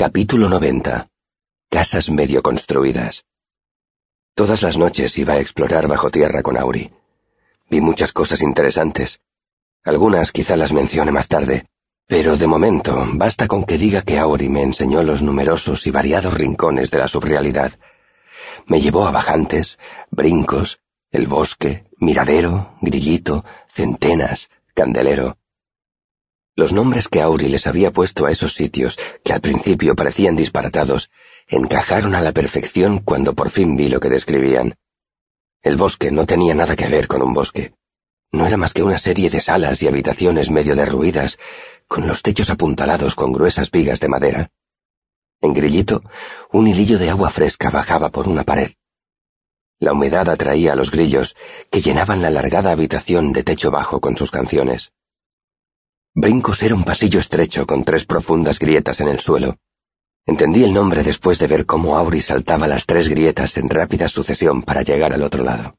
Capítulo 90. Casas medio construidas. Todas las noches iba a explorar bajo tierra con Auri. Vi muchas cosas interesantes. Algunas quizá las mencione más tarde, pero de momento basta con que diga que Auri me enseñó los numerosos y variados rincones de la subrealidad. Me llevó a bajantes, brincos, el bosque, miradero, grillito, centenas, candelero. Los nombres que Auri les había puesto a esos sitios, que al principio parecían disparatados, encajaron a la perfección cuando por fin vi lo que describían. El bosque no tenía nada que ver con un bosque. No era más que una serie de salas y habitaciones medio derruidas, con los techos apuntalados con gruesas vigas de madera. En Grillito, un hilillo de agua fresca bajaba por una pared. La humedad atraía a los grillos, que llenaban la alargada habitación de techo bajo con sus canciones. Brincos era un pasillo estrecho con tres profundas grietas en el suelo. Entendí el nombre después de ver cómo Auri saltaba las tres grietas en rápida sucesión para llegar al otro lado.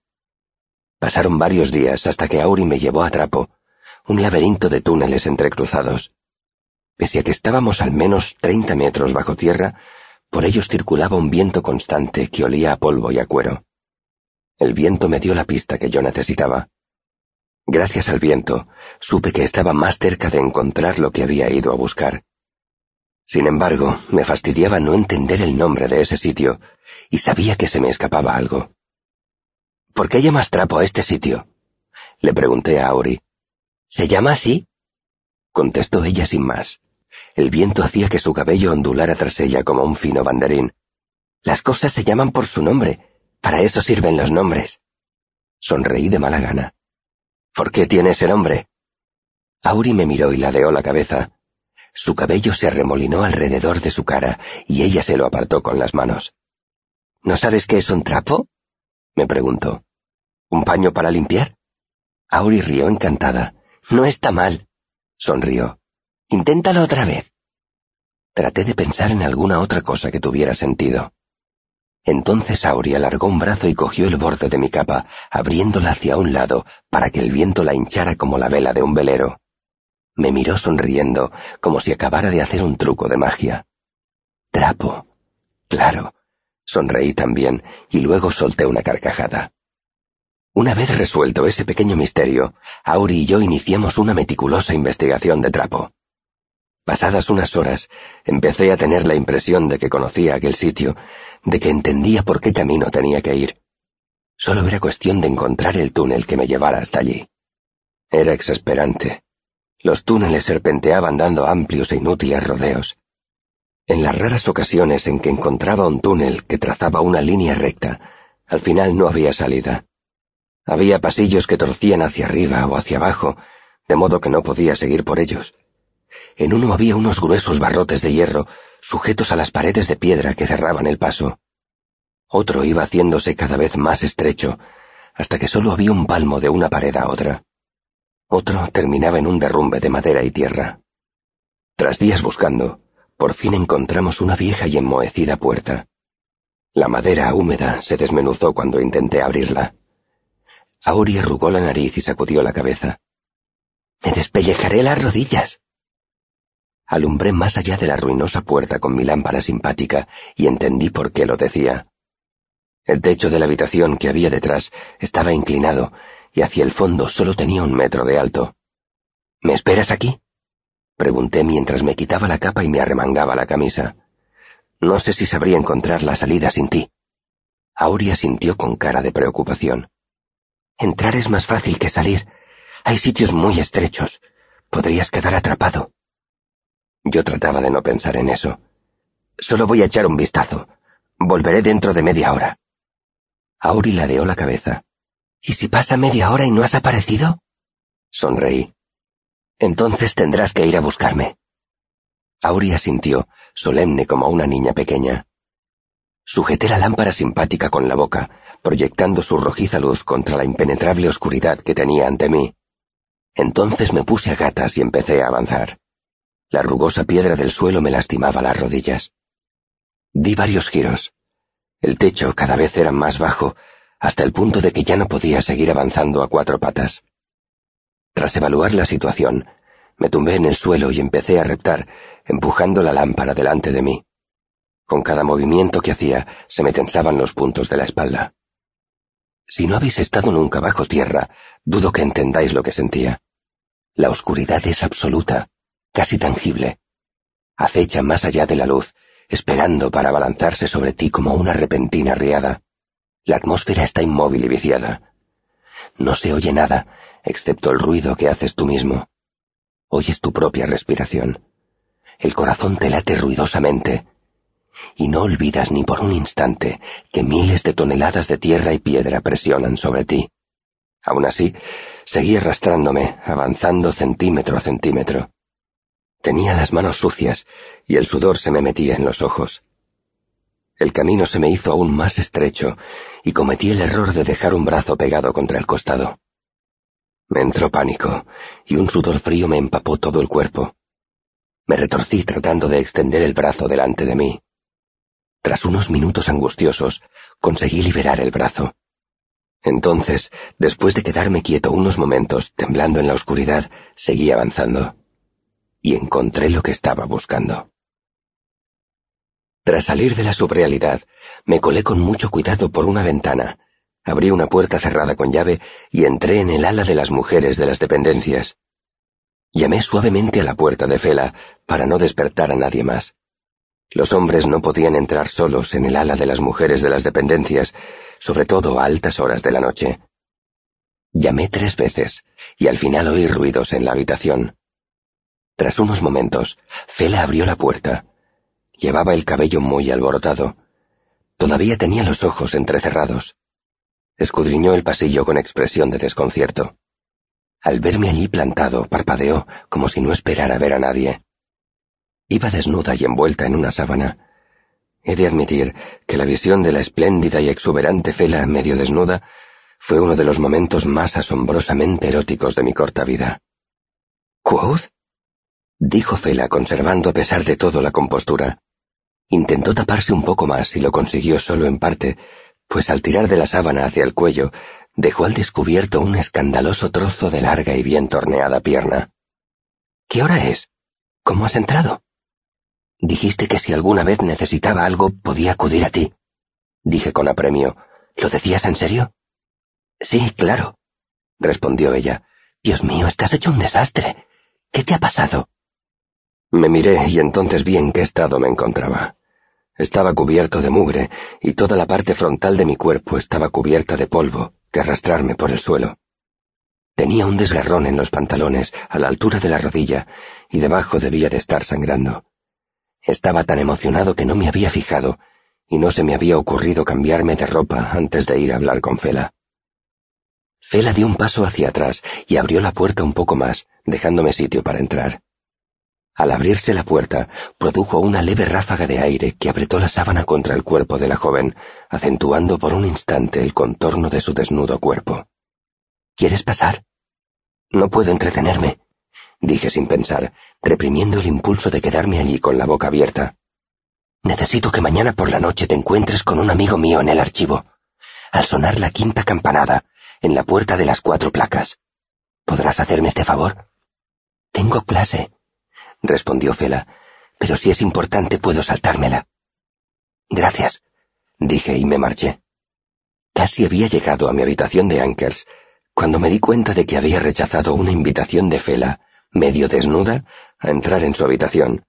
Pasaron varios días hasta que Auri me llevó a Trapo, un laberinto de túneles entrecruzados. Pese a que estábamos al menos treinta metros bajo tierra, por ellos circulaba un viento constante que olía a polvo y a cuero. El viento me dio la pista que yo necesitaba. Gracias al viento, supe que estaba más cerca de encontrar lo que había ido a buscar. Sin embargo, me fastidiaba no entender el nombre de ese sitio, y sabía que se me escapaba algo. ¿Por qué llamas trapo a este sitio? Le pregunté a Auri. ¿Se llama así? Contestó ella sin más. El viento hacía que su cabello ondulara tras ella como un fino banderín. Las cosas se llaman por su nombre. Para eso sirven los nombres. Sonreí de mala gana. ¿Por qué tiene ese nombre? Auri me miró y ladeó la cabeza. Su cabello se arremolinó alrededor de su cara y ella se lo apartó con las manos. ¿No sabes qué es un trapo? me preguntó. ¿Un paño para limpiar? Auri rió encantada. No está mal. Sonrió. Inténtalo otra vez. Traté de pensar en alguna otra cosa que tuviera sentido. Entonces Auri alargó un brazo y cogió el borde de mi capa, abriéndola hacia un lado para que el viento la hinchara como la vela de un velero. Me miró sonriendo, como si acabara de hacer un truco de magia. Trapo. Claro. Sonreí también, y luego solté una carcajada. Una vez resuelto ese pequeño misterio, Auri y yo iniciamos una meticulosa investigación de trapo. Pasadas unas horas, empecé a tener la impresión de que conocía aquel sitio, de que entendía por qué camino tenía que ir. Solo era cuestión de encontrar el túnel que me llevara hasta allí. Era exasperante. Los túneles serpenteaban dando amplios e inútiles rodeos. En las raras ocasiones en que encontraba un túnel que trazaba una línea recta, al final no había salida. Había pasillos que torcían hacia arriba o hacia abajo, de modo que no podía seguir por ellos. En uno había unos gruesos barrotes de hierro sujetos a las paredes de piedra que cerraban el paso. Otro iba haciéndose cada vez más estrecho, hasta que solo había un palmo de una pared a otra. Otro terminaba en un derrumbe de madera y tierra. Tras días buscando, por fin encontramos una vieja y enmohecida puerta. La madera húmeda se desmenuzó cuando intenté abrirla. Auri arrugó la nariz y sacudió la cabeza. Me despellejaré las rodillas. Alumbré más allá de la ruinosa puerta con mi lámpara simpática y entendí por qué lo decía. El techo de la habitación que había detrás estaba inclinado y hacia el fondo solo tenía un metro de alto. ¿Me esperas aquí? Pregunté mientras me quitaba la capa y me arremangaba la camisa. No sé si sabría encontrar la salida sin ti. Auria sintió con cara de preocupación. Entrar es más fácil que salir. Hay sitios muy estrechos. Podrías quedar atrapado. Yo trataba de no pensar en eso. Solo voy a echar un vistazo. Volveré dentro de media hora. Auri ladeó la cabeza. ¿Y si pasa media hora y no has aparecido? Sonreí. Entonces tendrás que ir a buscarme. Auri asintió, solemne como una niña pequeña. Sujeté la lámpara simpática con la boca, proyectando su rojiza luz contra la impenetrable oscuridad que tenía ante mí. Entonces me puse a gatas y empecé a avanzar. La rugosa piedra del suelo me lastimaba las rodillas. Di varios giros. El techo cada vez era más bajo, hasta el punto de que ya no podía seguir avanzando a cuatro patas. Tras evaluar la situación, me tumbé en el suelo y empecé a reptar, empujando la lámpara delante de mí. Con cada movimiento que hacía se me tensaban los puntos de la espalda. Si no habéis estado nunca bajo tierra, dudo que entendáis lo que sentía. La oscuridad es absoluta, casi tangible. Acecha más allá de la luz, esperando para abalanzarse sobre ti como una repentina riada. La atmósfera está inmóvil y viciada. No se oye nada, excepto el ruido que haces tú mismo. Oyes tu propia respiración. El corazón te late ruidosamente. Y no olvidas ni por un instante que miles de toneladas de tierra y piedra presionan sobre ti. Aún así, seguí arrastrándome, avanzando centímetro a centímetro. Tenía las manos sucias y el sudor se me metía en los ojos. El camino se me hizo aún más estrecho y cometí el error de dejar un brazo pegado contra el costado. Me entró pánico y un sudor frío me empapó todo el cuerpo. Me retorcí tratando de extender el brazo delante de mí. Tras unos minutos angustiosos, conseguí liberar el brazo. Entonces, después de quedarme quieto unos momentos, temblando en la oscuridad, seguí avanzando. Y encontré lo que estaba buscando. Tras salir de la subrealidad, me colé con mucho cuidado por una ventana, abrí una puerta cerrada con llave y entré en el ala de las mujeres de las dependencias. Llamé suavemente a la puerta de Fela para no despertar a nadie más. Los hombres no podían entrar solos en el ala de las mujeres de las dependencias, sobre todo a altas horas de la noche. Llamé tres veces, y al final oí ruidos en la habitación. Tras unos momentos, Fela abrió la puerta. Llevaba el cabello muy alborotado. Todavía tenía los ojos entrecerrados. Escudriñó el pasillo con expresión de desconcierto. Al verme allí plantado, parpadeó, como si no esperara ver a nadie. Iba desnuda y envuelta en una sábana. He de admitir que la visión de la espléndida y exuberante Fela medio desnuda fue uno de los momentos más asombrosamente eróticos de mi corta vida. ¿Quoth? Dijo Fela conservando a pesar de todo la compostura. Intentó taparse un poco más y lo consiguió solo en parte, pues al tirar de la sábana hacia el cuello, dejó al descubierto un escandaloso trozo de larga y bien torneada pierna. ¿Qué hora es? ¿Cómo has entrado? Dijiste que si alguna vez necesitaba algo podía acudir a ti. Dije con apremio. ¿Lo decías en serio? Sí, claro, respondió ella. Dios mío, estás hecho un desastre. ¿Qué te ha pasado? Me miré y entonces vi en qué estado me encontraba. Estaba cubierto de mugre y toda la parte frontal de mi cuerpo estaba cubierta de polvo, de arrastrarme por el suelo. Tenía un desgarrón en los pantalones, a la altura de la rodilla, y debajo debía de estar sangrando. Estaba tan emocionado que no me había fijado, y no se me había ocurrido cambiarme de ropa antes de ir a hablar con Fela. Fela dio un paso hacia atrás y abrió la puerta un poco más, dejándome sitio para entrar. Al abrirse la puerta, produjo una leve ráfaga de aire que apretó la sábana contra el cuerpo de la joven, acentuando por un instante el contorno de su desnudo cuerpo. ¿Quieres pasar? No puedo entretenerme, dije sin pensar, reprimiendo el impulso de quedarme allí con la boca abierta. Necesito que mañana por la noche te encuentres con un amigo mío en el archivo. Al sonar la quinta campanada, en la puerta de las cuatro placas. ¿Podrás hacerme este favor? Tengo clase, respondió Fela, pero si es importante puedo saltármela. Gracias, dije y me marché. Casi había llegado a mi habitación de Ankers cuando me di cuenta de que había rechazado una invitación de Fela medio desnuda, a entrar en su habitación.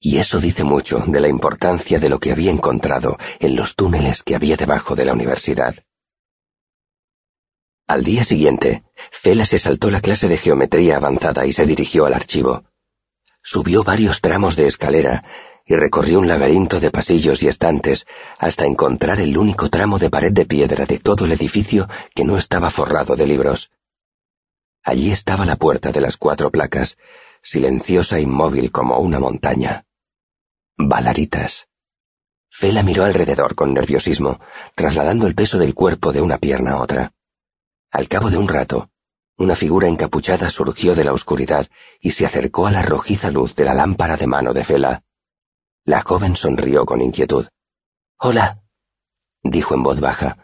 Y eso dice mucho de la importancia de lo que había encontrado en los túneles que había debajo de la universidad. Al día siguiente, Fela se saltó la clase de geometría avanzada y se dirigió al archivo. Subió varios tramos de escalera y recorrió un laberinto de pasillos y estantes hasta encontrar el único tramo de pared de piedra de todo el edificio que no estaba forrado de libros. Allí estaba la puerta de las cuatro placas, silenciosa e inmóvil como una montaña. Balaritas. Fela miró alrededor con nerviosismo, trasladando el peso del cuerpo de una pierna a otra. Al cabo de un rato, una figura encapuchada surgió de la oscuridad y se acercó a la rojiza luz de la lámpara de mano de Fela. La joven sonrió con inquietud. Hola, dijo en voz baja.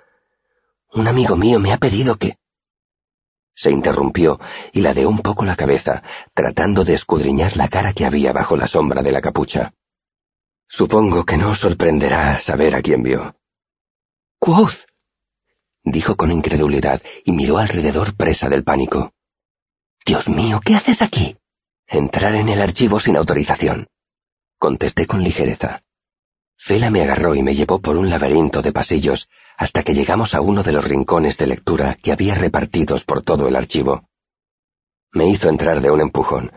Un amigo mío me ha pedido que... Se interrumpió y ladeó un poco la cabeza, tratando de escudriñar la cara que había bajo la sombra de la capucha. Supongo que no os sorprenderá saber a quién vio. Quoth, dijo con incredulidad y miró alrededor presa del pánico. Dios mío, ¿qué haces aquí? Entrar en el archivo sin autorización. Contesté con ligereza. Fela me agarró y me llevó por un laberinto de pasillos hasta que llegamos a uno de los rincones de lectura que había repartidos por todo el archivo. Me hizo entrar de un empujón,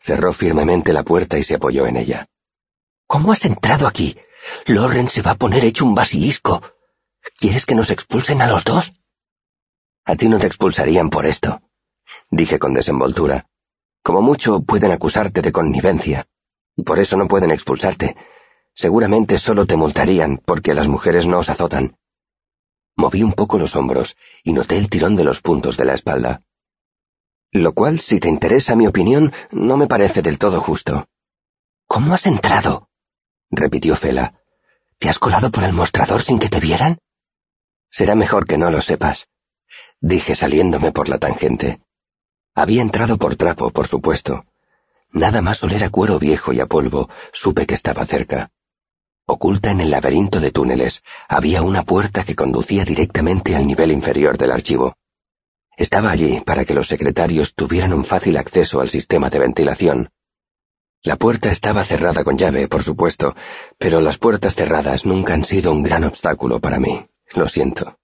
cerró firmemente la puerta y se apoyó en ella. ¿Cómo has entrado aquí? Loren se va a poner hecho un basilisco. ¿Quieres que nos expulsen a los dos? A ti no te expulsarían por esto, dije con desenvoltura. Como mucho pueden acusarte de connivencia, y por eso no pueden expulsarte. Seguramente solo te multarían porque las mujeres no os azotan. Moví un poco los hombros y noté el tirón de los puntos de la espalda. Lo cual, si te interesa mi opinión, no me parece del todo justo. ¿Cómo has entrado? repitió Fela. ¿Te has colado por el mostrador sin que te vieran? Será mejor que no lo sepas, dije saliéndome por la tangente. Había entrado por trapo, por supuesto. Nada más oler a cuero viejo y a polvo, supe que estaba cerca. Oculta en el laberinto de túneles, había una puerta que conducía directamente al nivel inferior del archivo. Estaba allí para que los secretarios tuvieran un fácil acceso al sistema de ventilación. La puerta estaba cerrada con llave, por supuesto, pero las puertas cerradas nunca han sido un gran obstáculo para mí. Lo siento.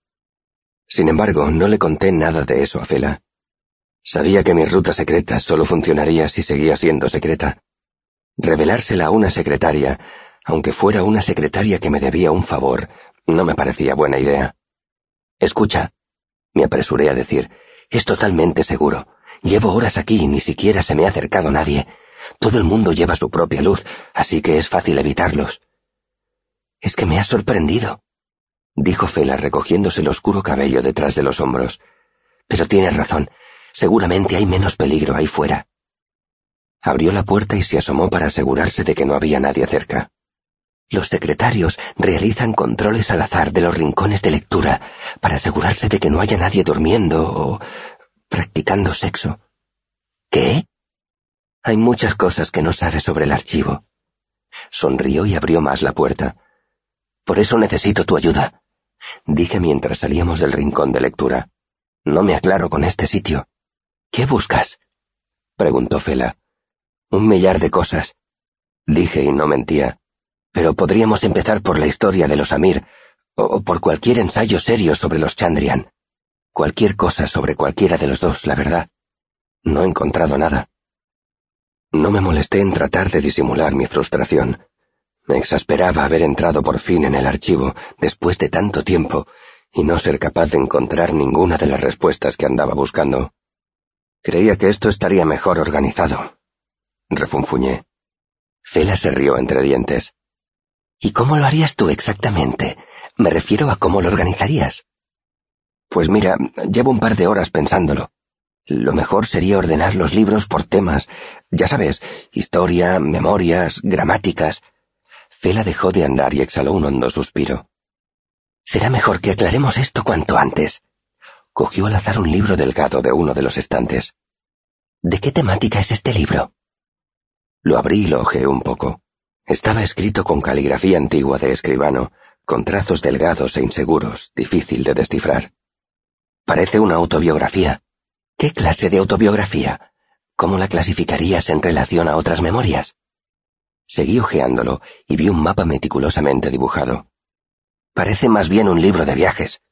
Sin embargo, no le conté nada de eso a Fela. Sabía que mi ruta secreta solo funcionaría si seguía siendo secreta. Revelársela a una secretaria, aunque fuera una secretaria que me debía un favor, no me parecía buena idea. Escucha, me apresuré a decir, es totalmente seguro. Llevo horas aquí y ni siquiera se me ha acercado nadie. Todo el mundo lleva su propia luz, así que es fácil evitarlos. Es que me has sorprendido dijo Fela recogiéndose el oscuro cabello detrás de los hombros. Pero tienes razón. Seguramente hay menos peligro ahí fuera. Abrió la puerta y se asomó para asegurarse de que no había nadie cerca. Los secretarios realizan controles al azar de los rincones de lectura para asegurarse de que no haya nadie durmiendo o practicando sexo. ¿Qué? Hay muchas cosas que no sabes sobre el archivo. Sonrió y abrió más la puerta. Por eso necesito tu ayuda dije mientras salíamos del rincón de lectura. No me aclaro con este sitio. ¿Qué buscas? preguntó Fela. Un millar de cosas. Dije y no mentía. Pero podríamos empezar por la historia de los Amir, o por cualquier ensayo serio sobre los Chandrian. Cualquier cosa sobre cualquiera de los dos, la verdad. No he encontrado nada. No me molesté en tratar de disimular mi frustración. Me exasperaba haber entrado por fin en el archivo después de tanto tiempo y no ser capaz de encontrar ninguna de las respuestas que andaba buscando. Creía que esto estaría mejor organizado. Refunfuñé. Fela se rió entre dientes. ¿Y cómo lo harías tú exactamente? Me refiero a cómo lo organizarías. Pues mira, llevo un par de horas pensándolo. Lo mejor sería ordenar los libros por temas, ya sabes, historia, memorias, gramáticas, Fela dejó de andar y exhaló un hondo suspiro. Será mejor que aclaremos esto cuanto antes. Cogió al azar un libro delgado de uno de los estantes. ¿De qué temática es este libro? Lo abrí y lo ojeé un poco. Estaba escrito con caligrafía antigua de escribano, con trazos delgados e inseguros, difícil de descifrar. Parece una autobiografía. ¿Qué clase de autobiografía? ¿Cómo la clasificarías en relación a otras memorias? Seguí hojeándolo y vi un mapa meticulosamente dibujado. Parece más bien un libro de viajes.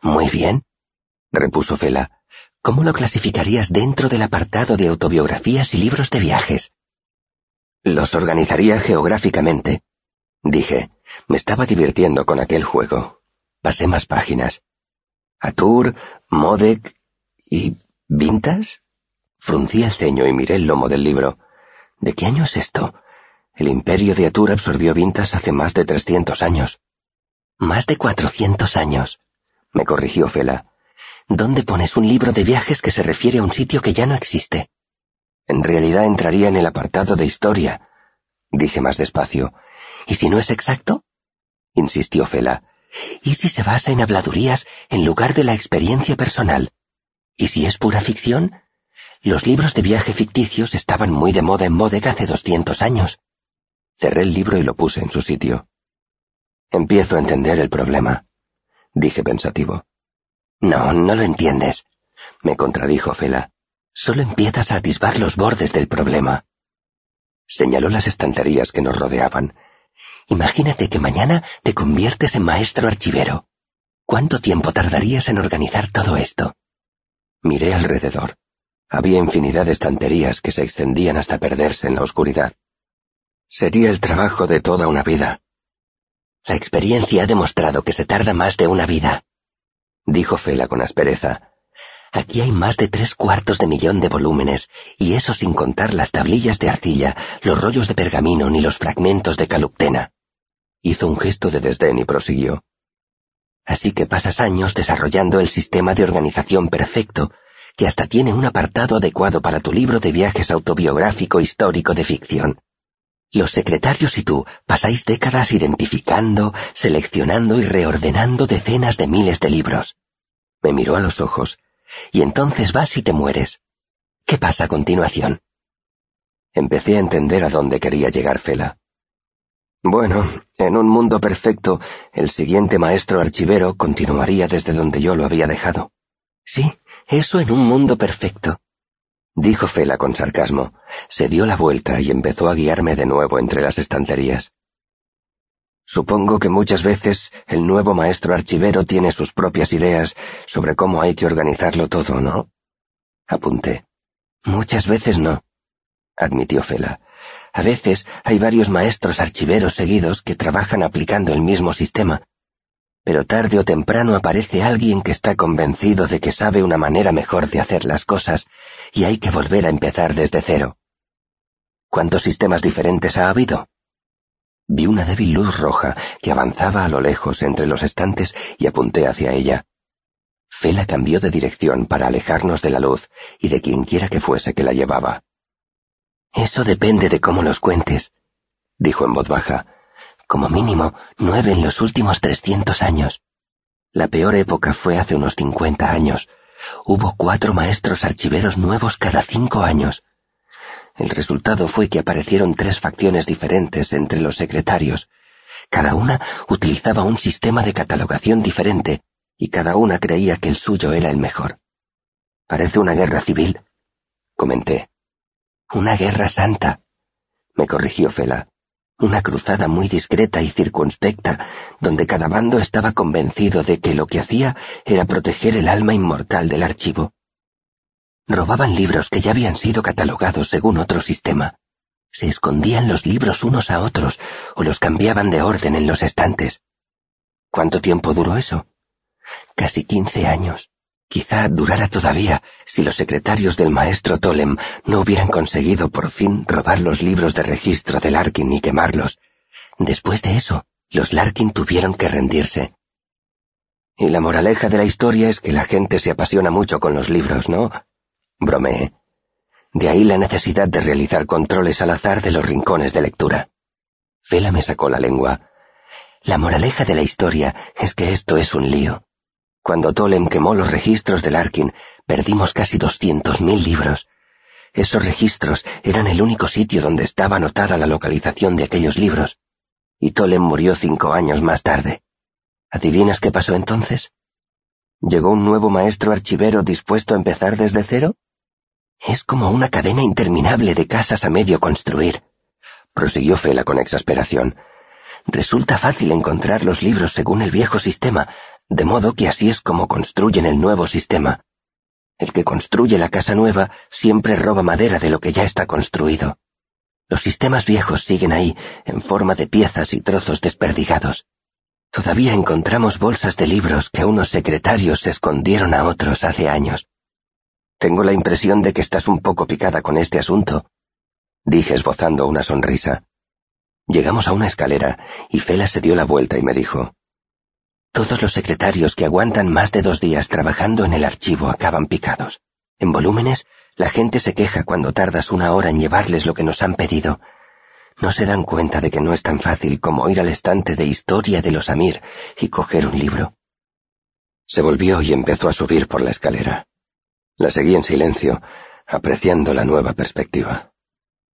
Muy bien, repuso Fela. ¿Cómo lo clasificarías dentro del apartado de autobiografías y libros de viajes? Los organizaría geográficamente. Dije, me estaba divirtiendo con aquel juego. Pasé más páginas. Atur, Modek y... ¿Vintas? Fruncí el ceño y miré el lomo del libro. ¿De qué año es esto? El imperio de Atur absorbió Vintas hace más de trescientos años. Más de cuatrocientos años, me corrigió Fela. ¿Dónde pones un libro de viajes que se refiere a un sitio que ya no existe? En realidad entraría en el apartado de historia, dije más despacio. ¿Y si no es exacto? insistió Fela. ¿Y si se basa en habladurías en lugar de la experiencia personal? ¿Y si es pura ficción? Los libros de viaje ficticios estaban muy de moda en Modek hace doscientos años. Cerré el libro y lo puse en su sitio. Empiezo a entender el problema, dije pensativo. No, no lo entiendes, me contradijo Fela. Solo empiezas a atisbar los bordes del problema. Señaló las estanterías que nos rodeaban. Imagínate que mañana te conviertes en maestro archivero. ¿Cuánto tiempo tardarías en organizar todo esto? Miré alrededor. Había infinidad de estanterías que se extendían hasta perderse en la oscuridad. Sería el trabajo de toda una vida. La experiencia ha demostrado que se tarda más de una vida, dijo Fela con aspereza. Aquí hay más de tres cuartos de millón de volúmenes, y eso sin contar las tablillas de arcilla, los rollos de pergamino ni los fragmentos de caluptena. Hizo un gesto de desdén y prosiguió. Así que pasas años desarrollando el sistema de organización perfecto, que hasta tiene un apartado adecuado para tu libro de viajes autobiográfico histórico de ficción. Los secretarios y tú pasáis décadas identificando, seleccionando y reordenando decenas de miles de libros. Me miró a los ojos, y entonces vas y te mueres. ¿Qué pasa a continuación? Empecé a entender a dónde quería llegar Fela. Bueno, en un mundo perfecto, el siguiente maestro archivero continuaría desde donde yo lo había dejado. Sí, eso en un mundo perfecto dijo Fela con sarcasmo. Se dio la vuelta y empezó a guiarme de nuevo entre las estanterías. Supongo que muchas veces el nuevo maestro archivero tiene sus propias ideas sobre cómo hay que organizarlo todo, ¿no? Apunté. Muchas veces no, admitió Fela. A veces hay varios maestros archiveros seguidos que trabajan aplicando el mismo sistema, pero tarde o temprano aparece alguien que está convencido de que sabe una manera mejor de hacer las cosas y hay que volver a empezar desde cero. ¿Cuántos sistemas diferentes ha habido? Vi una débil luz roja que avanzaba a lo lejos entre los estantes y apunté hacia ella. Fela cambió de dirección para alejarnos de la luz y de quienquiera que fuese que la llevaba. Eso depende de cómo los cuentes, dijo en voz baja como mínimo nueve en los últimos trescientos años. La peor época fue hace unos cincuenta años. Hubo cuatro maestros archiveros nuevos cada cinco años. El resultado fue que aparecieron tres facciones diferentes entre los secretarios. Cada una utilizaba un sistema de catalogación diferente y cada una creía que el suyo era el mejor. Parece una guerra civil, comenté. Una guerra santa, me corrigió Fela una cruzada muy discreta y circunspecta, donde cada bando estaba convencido de que lo que hacía era proteger el alma inmortal del archivo. Robaban libros que ya habían sido catalogados según otro sistema. Se escondían los libros unos a otros o los cambiaban de orden en los estantes. ¿Cuánto tiempo duró eso? Casi quince años. Quizá durara todavía si los secretarios del maestro Tolem no hubieran conseguido por fin robar los libros de registro de Larkin y quemarlos. Después de eso, los Larkin tuvieron que rendirse. Y la moraleja de la historia es que la gente se apasiona mucho con los libros, ¿no? Bromeé. De ahí la necesidad de realizar controles al azar de los rincones de lectura. Fela me sacó la lengua. La moraleja de la historia es que esto es un lío. Cuando Tolem quemó los registros de Larkin, perdimos casi doscientos mil libros. Esos registros eran el único sitio donde estaba anotada la localización de aquellos libros. Y Tolem murió cinco años más tarde. ¿Adivinas qué pasó entonces? ¿Llegó un nuevo maestro archivero dispuesto a empezar desde cero? Es como una cadena interminable de casas a medio construir, prosiguió Fela con exasperación. Resulta fácil encontrar los libros según el viejo sistema, de modo que así es como construyen el nuevo sistema. El que construye la casa nueva siempre roba madera de lo que ya está construido. Los sistemas viejos siguen ahí, en forma de piezas y trozos desperdigados. Todavía encontramos bolsas de libros que unos secretarios se escondieron a otros hace años. Tengo la impresión de que estás un poco picada con este asunto, dije esbozando una sonrisa. Llegamos a una escalera y Fela se dio la vuelta y me dijo, todos los secretarios que aguantan más de dos días trabajando en el archivo acaban picados. En volúmenes, la gente se queja cuando tardas una hora en llevarles lo que nos han pedido. No se dan cuenta de que no es tan fácil como ir al estante de historia de los Amir y coger un libro. Se volvió y empezó a subir por la escalera. La seguí en silencio, apreciando la nueva perspectiva.